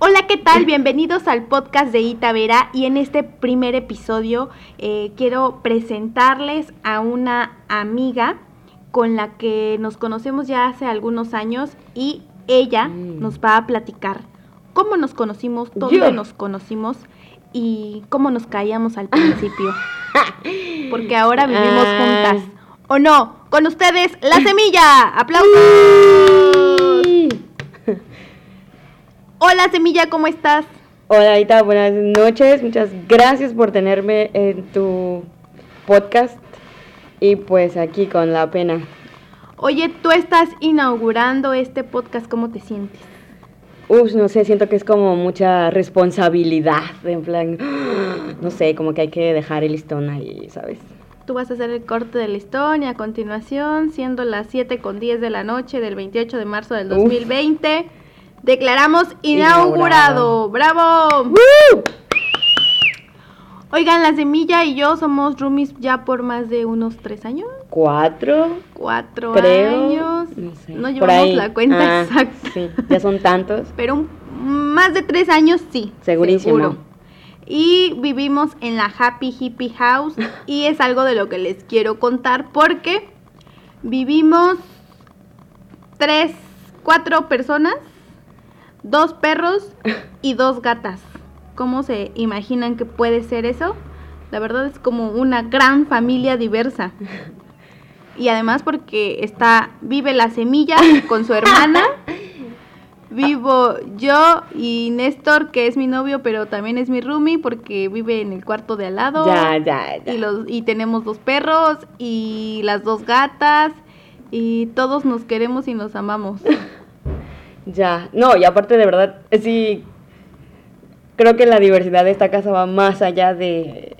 Hola, ¿qué tal? Bienvenidos al podcast de Itavera y en este primer episodio eh, quiero presentarles a una amiga con la que nos conocemos ya hace algunos años y ella Mm. nos va a platicar cómo nos conocimos, dónde nos conocimos y cómo nos caíamos al principio. Porque ahora vivimos juntas. ¿O no? Con ustedes, La Semilla. ¡Aplausos! Hola Semilla, ¿cómo estás? Hola, Aita, buenas noches. Muchas gracias por tenerme en tu podcast. Y pues aquí con la pena. Oye, tú estás inaugurando este podcast, ¿cómo te sientes? Uf, no sé, siento que es como mucha responsabilidad. En plan, no sé, como que hay que dejar el listón ahí, ¿sabes? Tú vas a hacer el corte del listón y a continuación, siendo las 7 con 10 de la noche del 28 de marzo del Uf. 2020, declaramos inaugurado. Inaugurado. ¡Bravo! Oigan, la semilla y yo somos roomies ya por más de unos tres años, Cuatro, cuatro creo. años. No, sé, No por llevamos la cuenta Ah, exacta. Sí, ya son tantos. Pero un- más de tres años sí. Segurísimo. seguro. Y vivimos en la Happy Hippie House y es algo de lo que les quiero contar porque vivimos tres, cuatro personas, dos perros y dos gatas. ¿Cómo se imaginan que puede ser eso? La verdad es como una gran familia diversa. Y además porque está, vive la semilla con su hermana. Vivo yo y Néstor, que es mi novio, pero también es mi roomie porque vive en el cuarto de al lado. Ya, ya, ya. Y, los, y tenemos dos perros y las dos gatas y todos nos queremos y nos amamos. Ya, no, y aparte de verdad, sí, creo que la diversidad de esta casa va más allá de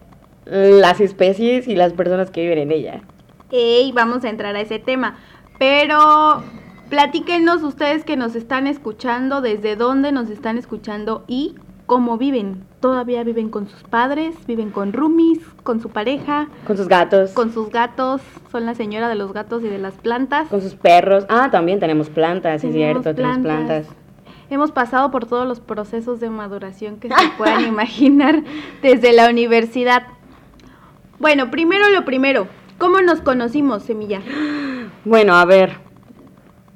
las especies y las personas que viven en ella. Ey, vamos a entrar a ese tema. Pero platíquenos ustedes que nos están escuchando, desde dónde nos están escuchando y cómo viven. ¿Todavía viven con sus padres? ¿Viven con roomies? ¿Con su pareja? Con sus gatos, con, ¿Con sus gatos? ¿Son la señora de los gatos y de las plantas? sus perros. Ah, también tenemos plantas, Tenemos cierto, tenemos plantas. Hemos pasado por todos los procesos de maduración que se puedan imaginar desde la universidad. Bueno, primero lo primero. ¿Cómo nos conocimos, Semilla? Bueno, a ver.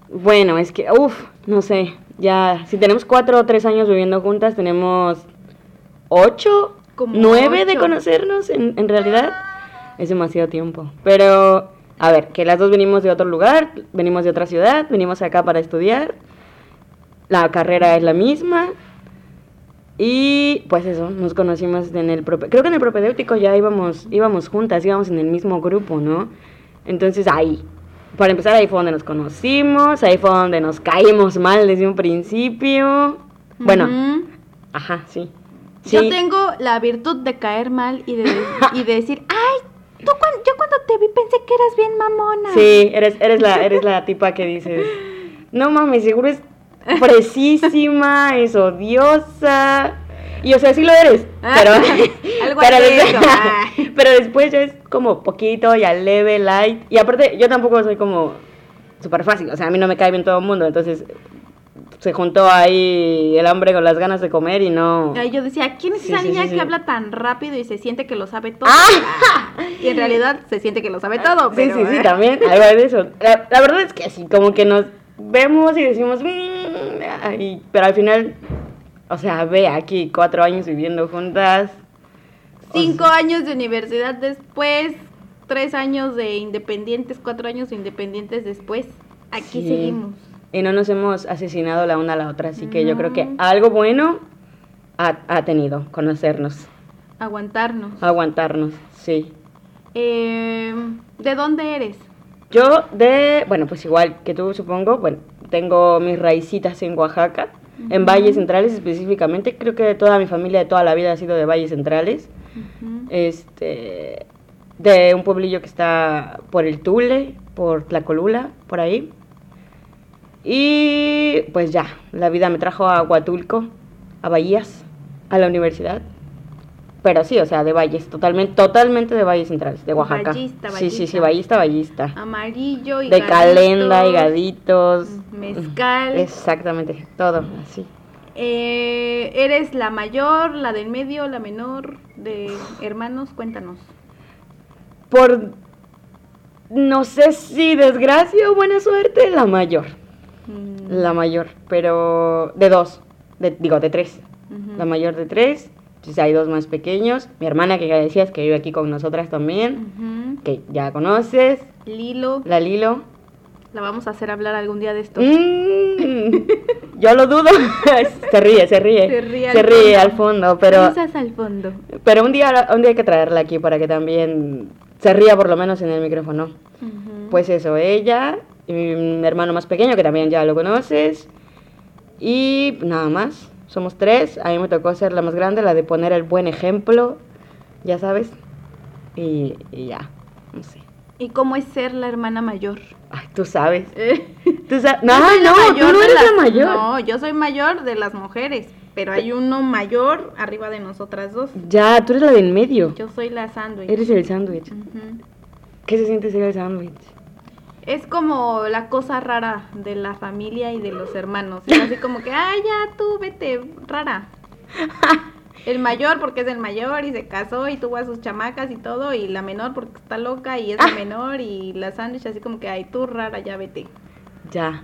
Bueno, es que, uff, no sé. Ya, si tenemos cuatro o tres años viviendo juntas, tenemos ocho, Como nueve de ocho. conocernos en, en realidad. Es demasiado tiempo. Pero, a ver, que las dos venimos de otro lugar, venimos de otra ciudad, venimos acá para estudiar. La carrera es la misma. Y pues eso, nos conocimos en el creo que en el propedéutico ya íbamos íbamos juntas, íbamos en el mismo grupo, ¿no? Entonces ahí, para empezar ahí fue donde nos conocimos, ahí fue donde nos caímos mal desde un principio. Bueno, Ujú. ajá, sí. Yo Sí, tengo la virtud de caer mal y de, y de decir, ay, tú yo cuando te vi pensé que eras bien mamona. Sí, eres, eres, la, eres la tipa que dices, no mames, seguro es precisísima, es odiosa. Y o sea, sí lo eres, pero, Algo pero, así, después, pero después ya es como poquito, ya leve, light. Y aparte, yo tampoco soy como súper fácil, o sea, a mí no me cae bien todo el mundo, entonces se juntó ahí el hambre con las ganas de comer y no... Ay, yo decía, ¿quién es Sí, esa sí, niña sí, que habla tan rápido y se siente que lo sabe todo? ¡Ah! Y en realidad se siente que lo sabe todo, Sí, pero... sí, sí, eh, también, algo de eso. La, la verdad es que sí, como que nos vemos y decimos, "Mm", ay, pero al final, o sea, ve aquí cuatro años viviendo juntas. o Cinco sea, años de universidad después, tres años de independientes, cuatro años de independientes después. Aquí Sí. seguimos. Y no nos hemos asesinado la una a la otra, así que yo creo que No. algo bueno ha, ha tenido, conocernos, Aguantarnos. aguantarnos, sí. Eh, ¿De dónde eres? Yo de, bueno, pues igual que tú supongo, bueno, tengo mis raicitas en Oaxaca, en Valles Centrales específicamente, creo que toda mi familia de toda la vida ha sido de Valles Centrales. Este de un pueblillo que está por el Tule, por Tlacolula, por ahí. Y pues ya, la vida me trajo a Huatulco, a Bahías, a la universidad. Pero sí, o sea, de valles, totalmente, totalmente de valles centrales, de Oaxaca. Vallista, Sí, sí, sí, vallista. vallista, vallista. Amarillo y De calenda y gaditos, gaditos. Mezcal. Exactamente, todo así. Eh, ¿Eres la mayor, la del medio, la menor de hermanos? Cuéntanos. Por, no sé si desgracia o buena suerte, la mayor. Mm, La mayor, pero de dos, de- digo, de tres. La mayor de tres, entonces hay dos más pequeños. Mi hermana, que ya decías, que vive aquí con nosotras también, Ujú. que ya conoces. Lilo, La Lilo. la vamos a hacer hablar algún día de esto. Mm, yo lo dudo. se ríe, se ríe. Se ríe al Se ríe fondo. al fondo, pero, al fondo. pero un, día, un día hay que traerla aquí para que también se ría por lo menos en el micrófono. Ujú. Pues eso, ella, y mi hermano más pequeño, que también ya lo conoces, y nada más, somos tres, a mí me tocó ser la más grande, la de poner el buen ejemplo, ya sabes, y, y ya, no sé. ¿Y cómo es ser la hermana mayor? Ay, tú sabes. Eh, Tú no, no, tú no eres las- la mayor. No, yo soy mayor de las mujeres, pero hay uno mayor arriba de nosotras dos. Ya, tú eres la de en medio. Yo soy la sándwich. Eres el sándwich. ¿Qué se siente ser el sándwich? Es como la cosa rara de la familia y de los hermanos. Es así como que, ay, ya tú vete, rara. El mayor porque es el mayor y se casó y tuvo a sus chamacas y todo, y la menor porque está loca y es la menor, y la sándwich así como que, ay, tú rara, ya vete. Ya.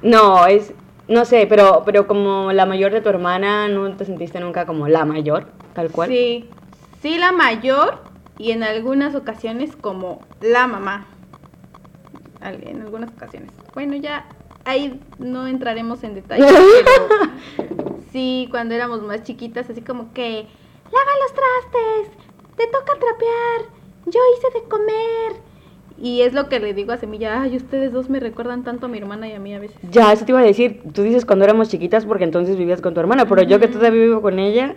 No, es, no sé, pero, pero como la mayor de tu hermana, ¿no te sentiste nunca como la mayor, tal cual? Sí, sí la mayor y en algunas ocasiones como la mamá. En algunas ocasiones. Bueno, ya ahí no entraremos en detalle, pero sí, cuando éramos más chiquitas, así como que, lava los trastes, te toca trapear, yo hice de comer. Y es lo que le digo a Semilla, ay, ustedes dos me recuerdan tanto a mi hermana y a mí a veces. Ya, eso te iba a decir. Tú dices cuando éramos chiquitas porque entonces vivías con tu hermana, pero yo que todavía vivo con ella,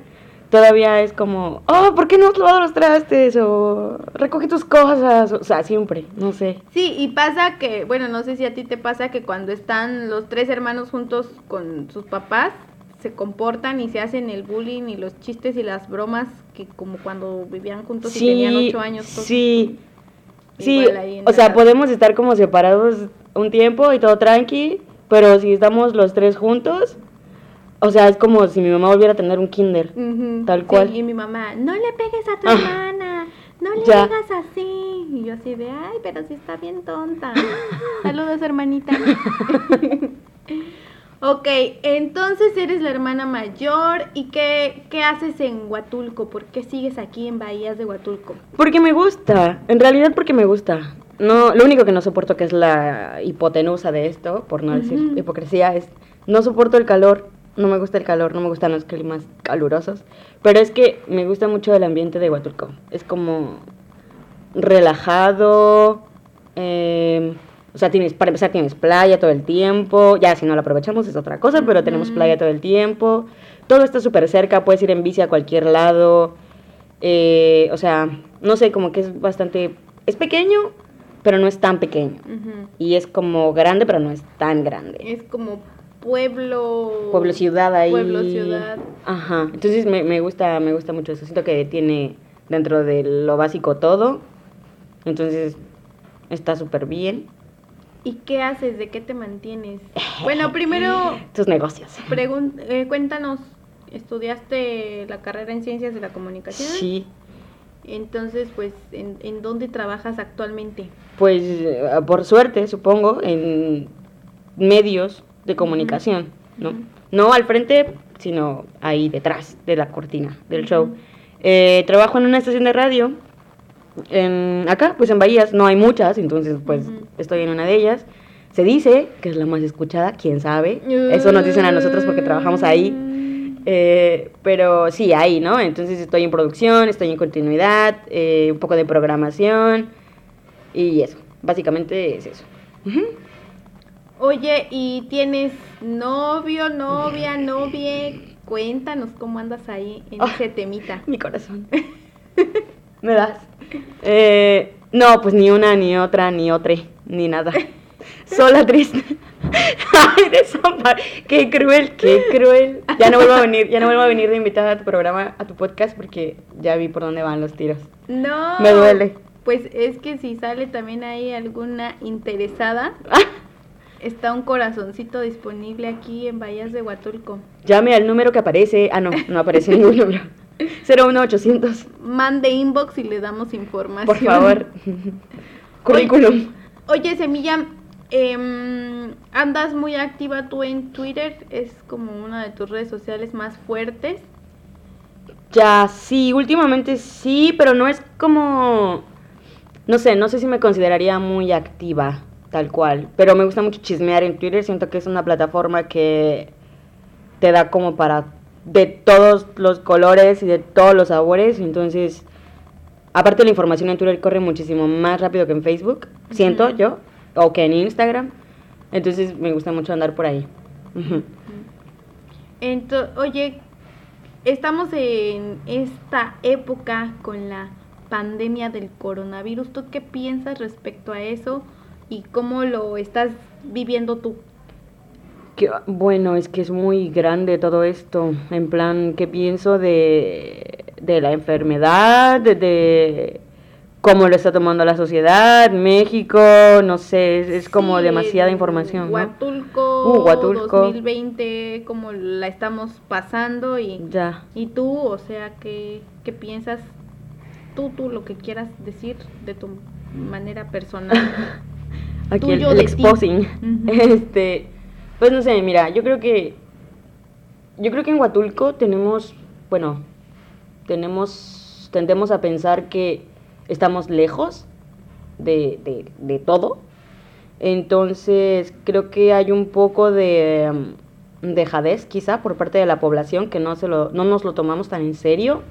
todavía es como, oh, ¿por qué no has lavado los trastes? O recoge tus cosas. O sea, siempre, no sé. Sí, y pasa que, bueno, no sé si a ti te pasa que cuando están los tres hermanos juntos con sus papás, se comportan y se hacen el bullying y los chistes y las bromas que como cuando vivían juntos y tenían ocho años. todos. Sí, sí, o sea, la- podemos estar como separados un tiempo y todo tranqui, pero si estamos los tres juntos, o sea, es como si mi mamá volviera a tener un kinder. Tal sí, cual. y mi mamá, no le pegues a tu Ah. hermana, no le Ya. digas así. Y yo así de, ay, pero sí está bien tonta. Saludos, hermanita. ok, entonces eres la hermana mayor. ¿Y qué, qué haces en Huatulco? ¿Por qué sigues aquí en Bahías de Huatulco? Porque me gusta, en realidad porque me gusta. No, lo único que no soporto que es la hipotenusa de esto, por no decir Ujú. hipocresía, es no soporto el calor, no me gusta el calor, no me gustan los climas calurosos, pero es que me gusta mucho el ambiente de Huatulco. Es como relajado, eh, o sea, tienes, para empezar tienes playa todo el tiempo, ya si no la aprovechamos es otra cosa, pero tenemos playa todo el tiempo, todo está súper cerca, puedes ir en bici a cualquier lado, eh, o sea, no sé, como que es bastante, es pequeño, pero no es tan pequeño, y es como grande, pero no es tan grande. Es como pueblo... Pueblo ciudad ahí. Pueblo ciudad. Ajá. Entonces me, me gusta, me gusta mucho eso. Siento que tiene dentro de lo básico todo. Entonces está súper bien. ¿Y qué haces? ¿De qué te mantienes? Bueno, primero Tus negocios. eh, cuéntanos, ¿estudiaste la carrera en Ciencias de la Comunicación? Sí. Entonces, pues, ¿en, en dónde trabajas actualmente? Pues eh, por suerte, supongo, en medios de comunicación, ¿no? No al frente, sino ahí detrás de la cortina del show. Eh, trabajo en una estación de radio. En, acá, pues en Bahías, no hay muchas, entonces pues estoy en una de ellas. Se dice que es la más escuchada, quién sabe. Eso nos dicen a nosotros porque trabajamos ahí. Eh, pero sí, ahí, ¿no? Entonces estoy en producción, estoy en continuidad, eh, un poco de programación y eso. Básicamente es eso. Ujú. Oye, ¿y tienes novio, novia, novie? Cuéntanos cómo andas ahí en Ah. ese temita. Mi corazón. ¿Me das? Eh, no, pues ni una, ni otra, ni otra, ni nada. Sola triste. Ay, desampar. Qué cruel, qué cruel. Ya no vuelvo a venir, ya no vuelvo a venir de invitada a tu programa, a tu podcast, porque ya vi por dónde van los tiros. No. Me duele. Pues es que si sale también ahí alguna interesada, Está un corazoncito disponible aquí en Bahías de Huatulco. Llame al número que aparece. Ah, no, no aparece ningún número. 01800. Mande inbox y le damos información. Por favor. Currículum. Oye, Semilla, em, andas muy activa tú en Twitter. Es como una de tus redes sociales más fuertes. Ya, sí, últimamente sí, pero no es como... No sé, no sé si me consideraría muy activa, tal cual. Pero me gusta mucho chismear en Twitter. Siento que es una plataforma que te da como para de todos los colores y de todos los sabores. Entonces, aparte la información en Twitter corre muchísimo más rápido que en Facebook, siento yo, o que en Instagram. Entonces me gusta mucho andar por ahí. Entonces, oye, estamos en esta época con la pandemia del coronavirus. ¿Tú qué piensas respecto a eso y cómo lo estás viviendo tú? bueno, es que es muy grande todo esto. En plan, ¿qué pienso de, de la enfermedad? De, cómo lo está tomando la sociedad, México, no sé, es, como demasiada información. Huatulco, uh, Huatulco, 2020, cómo la estamos pasando y, ya. y tú, o sea, ¿qué, ¿qué piensas? Tú, tú, lo que quieras decir de tu manera personal. Aquí el, exposing. Este pues no sé, mira, yo creo que. Yo creo que en Huatulco tenemos. Bueno, tenemos. Tendemos a pensar que estamos lejos de, de, de todo. Entonces, creo que hay un poco de mm, dejadez, quizá, por parte de la población, que no, se lo, no nos lo tomamos tan en serio.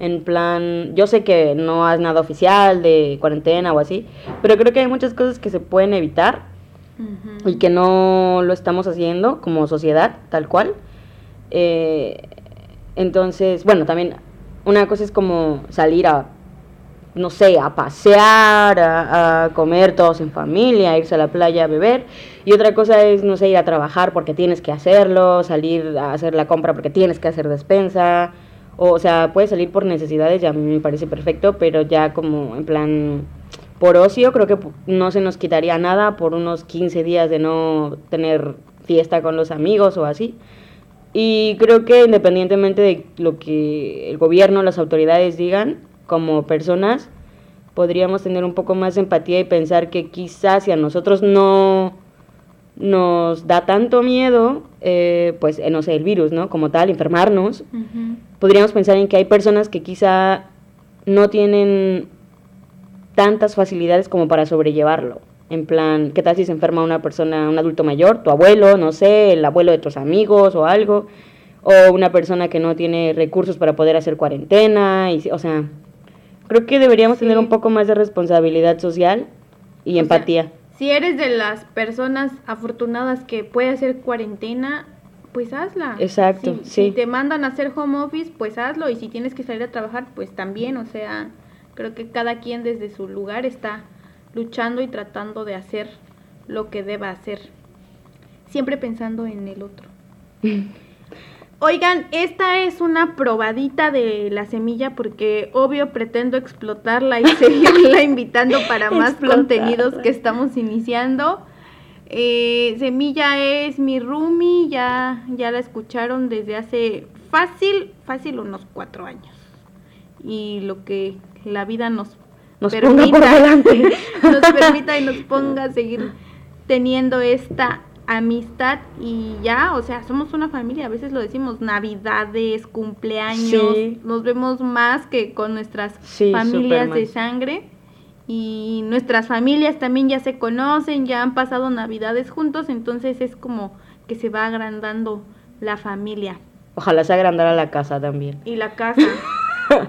En plan, yo sé que no hay nada oficial de cuarentena o así, pero creo que hay muchas cosas que se pueden evitar y que no lo estamos haciendo como sociedad, tal cual. Eh, entonces, bueno, también una cosa es como salir a, no sé, a pasear, a, comer todos en familia, irse a la playa a beber. Y otra cosa es, no sé, ir a trabajar porque tienes que hacerlo, salir a hacer la compra porque tienes que hacer despensa. O, sea, puedes salir por necesidades, ya me parece perfecto, pero ya como en plan por ocio creo que no se nos quitaría nada por unos 15 días de no tener fiesta con los amigos o así. Y creo que independientemente de lo que el gobierno, las autoridades digan, como personas, podríamos tener un poco más de empatía y pensar que quizás si a nosotros no nos da tanto miedo, eh, pues, eh, no sé, el virus, ¿no? Como tal, enfermarnos, podríamos pensar en que hay personas que quizá no tienen tantas facilidades como para sobrellevarlo. En plan, ¿qué tal si se enferma una persona, un adulto mayor, tu abuelo, no sé, el abuelo de tus amigos o algo? O una persona que no tiene recursos para poder hacer cuarentena, y, o sea, creo que deberíamos tener un poco más de responsabilidad social y empatía. Si eres de las personas afortunadas que puede hacer cuarentena, pues hazla. Exacto, sí. Si te mandan a hacer home office, pues hazlo. Y si tienes que salir a trabajar, pues también, o sea, Creo que cada quien desde su lugar está luchando y tratando de hacer lo que deba hacer. Siempre pensando en el otro. Oigan, esta es una probadita de la semilla porque obvio pretendo explotarla y seguirla invitando para más contenidos que estamos iniciando. Eh, semilla es mi roomie, ya, ya la escucharon desde hace fácil, fácil unos cuatro años. Y lo que la vida nos, nos permita, nos permita y nos ponga a seguir teniendo esta amistad y ya, o sea, somos una familia, a veces lo decimos, navidades, cumpleaños, nos vemos más que con nuestras familias de sangre y nuestras familias también ya se conocen, ya han pasado navidades juntos, entonces es como que se va agrandando la familia. Ojalá se agrandara la casa también. Y la casa.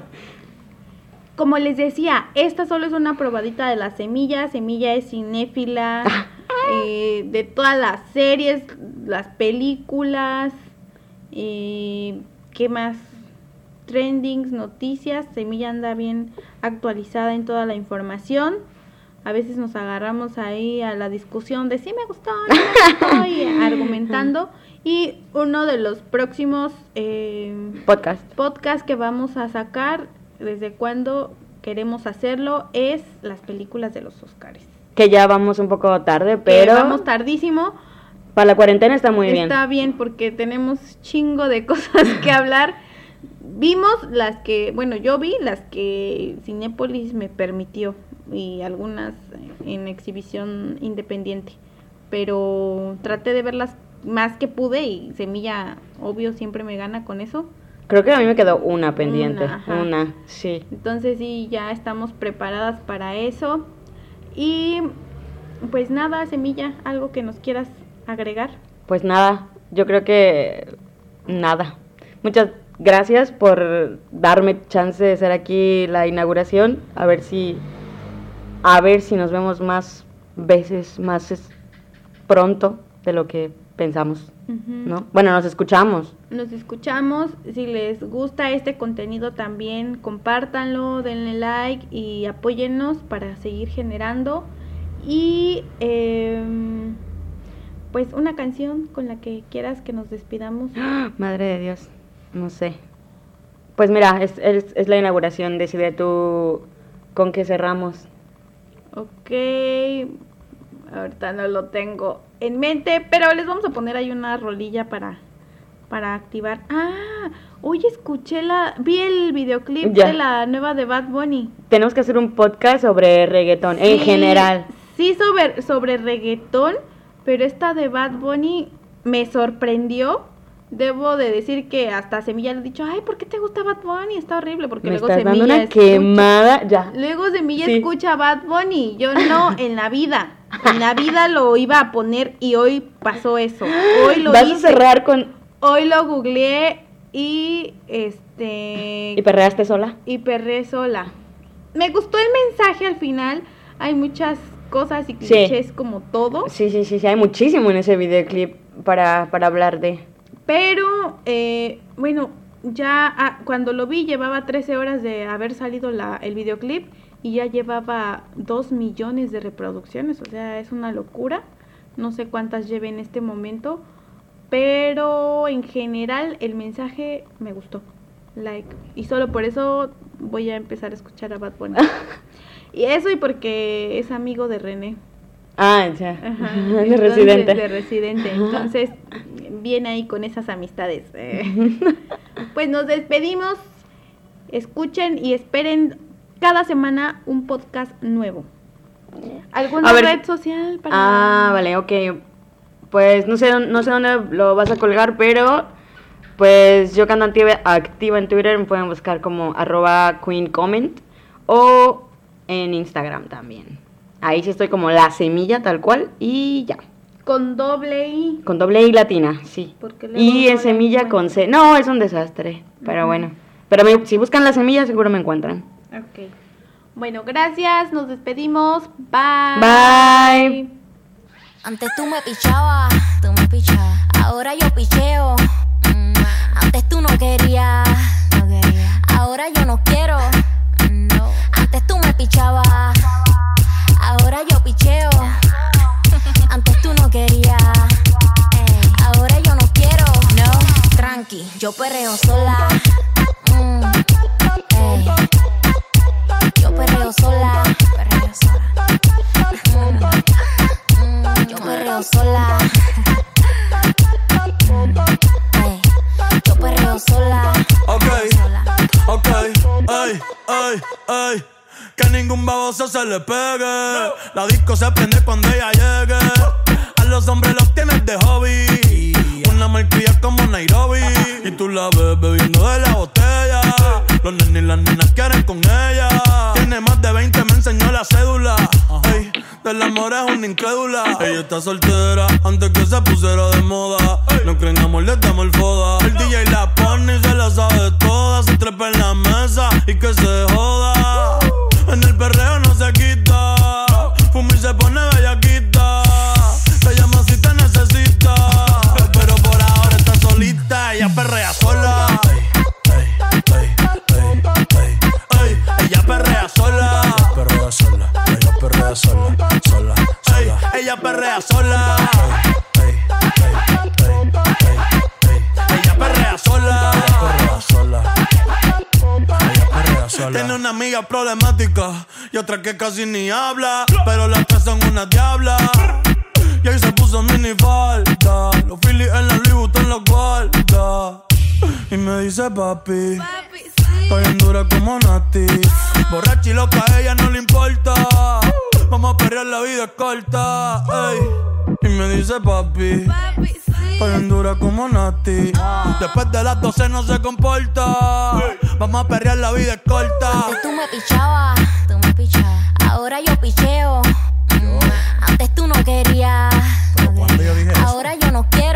como les decía, esta solo es una probadita de la semilla. Semilla es cinéfila eh, de todas las series, las películas, eh, ¿qué más? Trendings, noticias. Semilla anda bien actualizada en toda la información. A veces nos agarramos ahí a la discusión de si me gustó, no me gustó, y argumentando. Y uno de los próximos eh, podcast. podcast que vamos a sacar desde cuándo queremos hacerlo es las películas de los Oscars. Que ya vamos un poco tarde, que pero vamos tardísimo. para la cuarentena está muy bien. Está bien porque tenemos chingo de cosas que hablar. Vimos las que, bueno, yo vi las que Cinépolis me permitió y algunas en exhibición independiente, pero traté de verlas más que pude y Semilla, obvio, siempre me gana con eso. Creo que a mí me quedó una pendiente, Una, una, sí. Entonces sí, ya estamos preparadas para eso. Y pues nada, Semilla, algo que nos quieras agregar. Pues nada, yo creo que nada. Muchas gracias por darme chance de ser aquí la inauguración. A ver si a ver si nos vemos más veces, más pronto de lo que pensamos. ¿no? Bueno, nos escuchamos. Nos escuchamos. Si les gusta este contenido también, compártanlo, denle like y apóyennos para seguir generando. Y em, pues una canción con la que quieras que nos despidamos. ¡Ah! Madre de Dios, no sé. Pues mira, es, es, es la inauguración, decide tú con qué cerramos. Ok, ahorita no lo tengo en mente, pero les vamos a poner ahí una rolilla para, para activar. Ah, hoy escuché la, vi el videoclip Ya. de la nueva de Bad Bunny. Tenemos que hacer un podcast sobre reggaetón, en general. Sí, sobre, sobre reggaetón, pero esta de Bad Bunny me sorprendió. Debo de decir que hasta Semilla le he dicho, ay, ¿por qué te gusta Bad Bunny? Está horrible, porque Me luego estás Semilla dando una escucha- quemada, ya. Luego Semilla Sí. escucha Bad Bunny, yo no, en la vida. En la vida lo iba a poner y hoy pasó eso. Hoy lo Vas hice. a cerrar con... Hoy lo googleé y este ¿Y perreaste sola? y perré sola. Me gustó el mensaje al final. Hay muchas cosas y Sí. clichés como todo. Sí, sí, sí, sí, hay muchísimo en ese videoclip para, para hablar de... Pero, eh, bueno, ya ah, cuando lo vi llevaba 13 horas de haber salido la, el videoclip y ya llevaba 2 millones de reproducciones. O sea, es una locura. No sé cuántas lleve en este momento. Pero en general el mensaje me gustó. Like. Y solo por eso voy a empezar a escuchar a Bad Bunny. y eso y porque es amigo de René. Ah, ya. Ajá, de entonces, residente. De residente. Entonces, viene ahí con esas amistades. eh. Pues nos despedimos. Escuchen y esperen cada semana un podcast nuevo. ¿Alguna ver. red social para.? Ah, vale, ok. Pues no sé, dónde- no sé dónde lo vas a colgar, pero pues yo cuando activa, activa en Twitter me pueden buscar como arroba queen comment o en Instagram también. Ahí sí estoy como la semilla tal cual y ya. Con doble I. Con doble I latina, sí. Y en la semilla con C. No, es un desastre, pero bueno. Pero me- si buscan la semilla seguro me encuentran. Ok. Bueno, gracias. Nos despedimos. Bye. Bye. Antes tú me pichabas, tú me pichabas. Ahora yo picheo. Mm, Antes tú no querías, no quería. Ahora yo no quiero. No. Antes tú me pichabas. Ahora yo picheo. Antes tú no querías. Ahora yo no quiero. No. Tranqui, yo perreo sola. Ay, ay. Que ningún baboso se le pegue. La disco se prende cuando ella llegue. A los hombres los tienes de hobby. Una marquilla como Nairobi. Y tú la ves bebiendo de la botella. Los nenes y las nenas quieren con ella. Tiene más de 20, me enseñó la cédula. Ey, del amor es una incrédula. Ella está soltera antes que se pusiera de moda. No creen amor, le damos el foda. El DJ la pone y se la sabe toda. Se trepa en la mesa y que se joda. En el perreo no se quita. Fuma y se pone perrea sola. Sola. Ey, ella perrea sola. Ey, ey. Ella perrea sola. Ella perrea sola. Ella perrea sola. Tiene una amiga problemática y otra que casi ni habla. Pero las tres son una diabla. Y ahí se puso mini falta. Los Phillies en la Louis en la guarda. Y me dice papi. Estoy en dura como Nati. Borracha y loca, a ella no le importa. Vamos a perrear, la vida es corta. Y me dice papi. Estoy en dura como Nati. Después de las 12 no se comporta. Vamos a perrear, la vida es corta. Antes tú me pichabas, tú me pichabas. Ahora yo picheo. Mm, Antes tú no querías. Pero cuando yo dije eso. Ahora yo no quiero.